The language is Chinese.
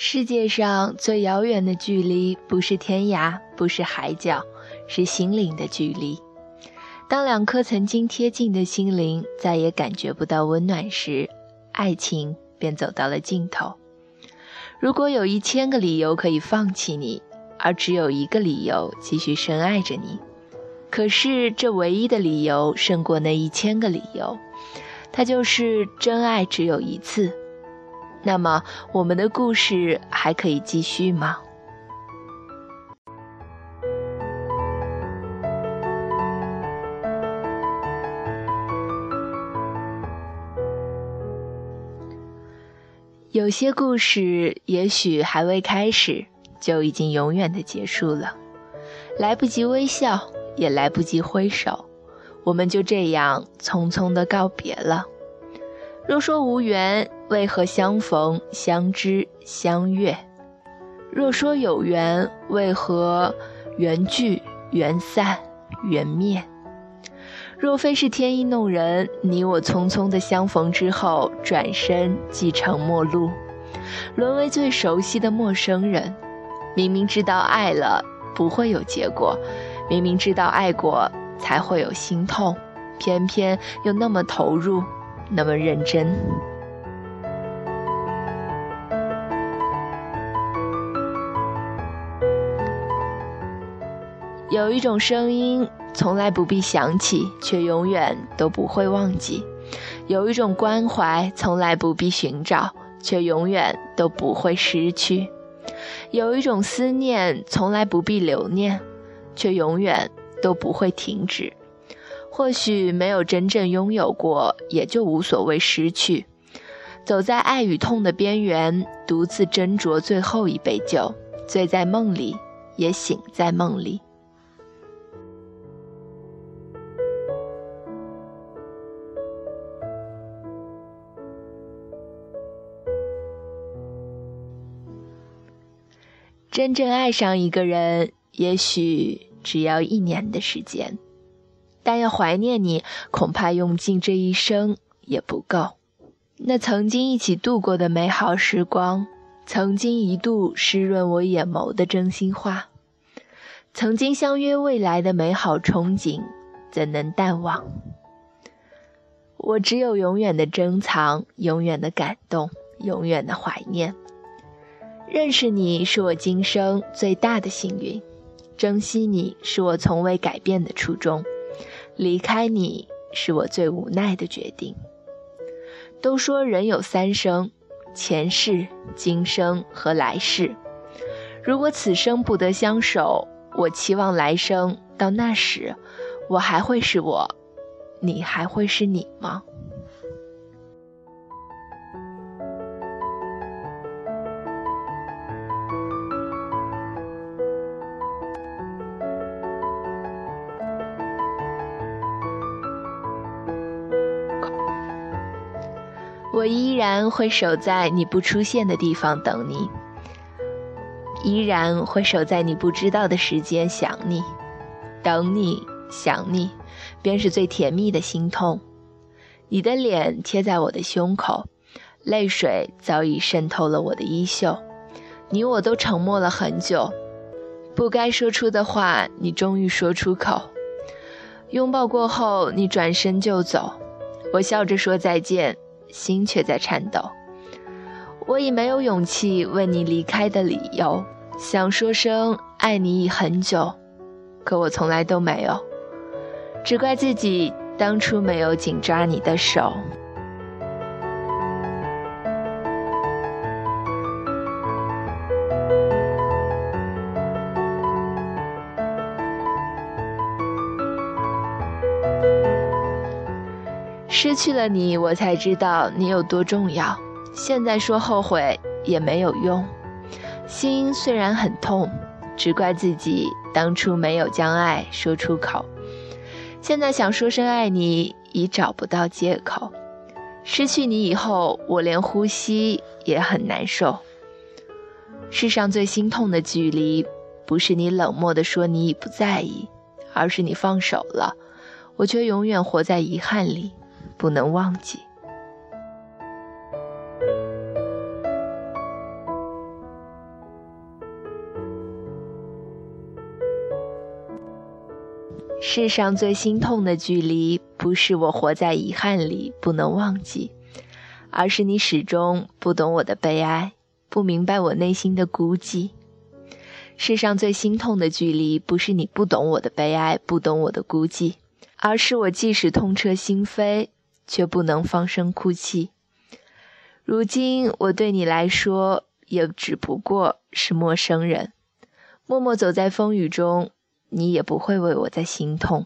世界上最遥远的距离，不是天涯，不是海角，是心灵的距离。当两颗曾经贴近的心灵再也感觉不到温暖时，爱情便走到了尽头。如果有一千个理由可以放弃你，而只有一个理由继续深爱着你，可是这唯一的理由胜过那一千个理由，它就是真爱只有一次。那么，我们的故事还可以继续吗？有些故事也许还未开始，就已经永远的结束了，来不及微笑，也来不及挥手，我们就这样匆匆的告别了。若说无缘，为何相逢、相知、相悦？若说有缘，为何缘聚、缘散、缘灭？若非是天意弄人，你我匆匆的相逢之后，转身即成陌路，沦为最熟悉的陌生人。明明知道爱了不会有结果，明明知道爱过才会有心痛，偏偏又那么投入。那么认真。有一种声音，从来不必想起，却永远都不会忘记；有一种关怀，从来不必寻找，却永远都不会失去；有一种思念，从来不必留念，却永远都不会停止。或许没有真正拥有过，也就无所谓失去。走在爱与痛的边缘，独自斟酌最后一杯酒，醉在梦里，也醒在梦里。真正爱上一个人，也许只要一年的时间。但要怀念你，恐怕用尽这一生也不够。那曾经一起度过的美好时光，曾经一度湿润我眼眸的真心话，曾经相约未来的美好憧憬，怎能淡忘？我只有永远的珍藏，永远的感动，永远的怀念。认识你是我今生最大的幸运，珍惜你是我从未改变的初衷。离开你是我最无奈的决定。都说人有三生，前世、今生和来世。如果此生不得相守，我期望来生到那时，我还会是我，你还会是你吗？我依然会守在你不出现的地方等你，依然会守在你不知道的时间想你，等你想你，便是最甜蜜的心痛。你的脸贴在我的胸口，泪水早已渗透了我的衣袖。你我都沉默了很久，不该说出的话，你终于说出口。拥抱过后，你转身就走，我笑着说再见。心却在颤抖，我已没有勇气问你离开的理由，想说声爱你已很久，可我从来都没有，只怪自己当初没有紧抓你的手。失去了你，我才知道你有多重要。现在说后悔也没有用，心虽然很痛，只怪自己当初没有将爱说出口。现在想说声爱你，已找不到借口。失去你以后，我连呼吸也很难受。世上最心痛的距离，不是你冷漠的说你已不在意，而是你放手了，我却永远活在遗憾里。不能忘记。世上最心痛的距离不是我活在遗憾里不能忘记而是你始终不懂我的悲哀不明白我内心的孤寂。世上最心痛的距离不是你不懂我的悲哀不懂我的孤寂而是我即使痛彻心扉却不能放声哭泣。如今我对你来说，也只不过是陌生人，默默走在风雨中。你也不会为我在心痛。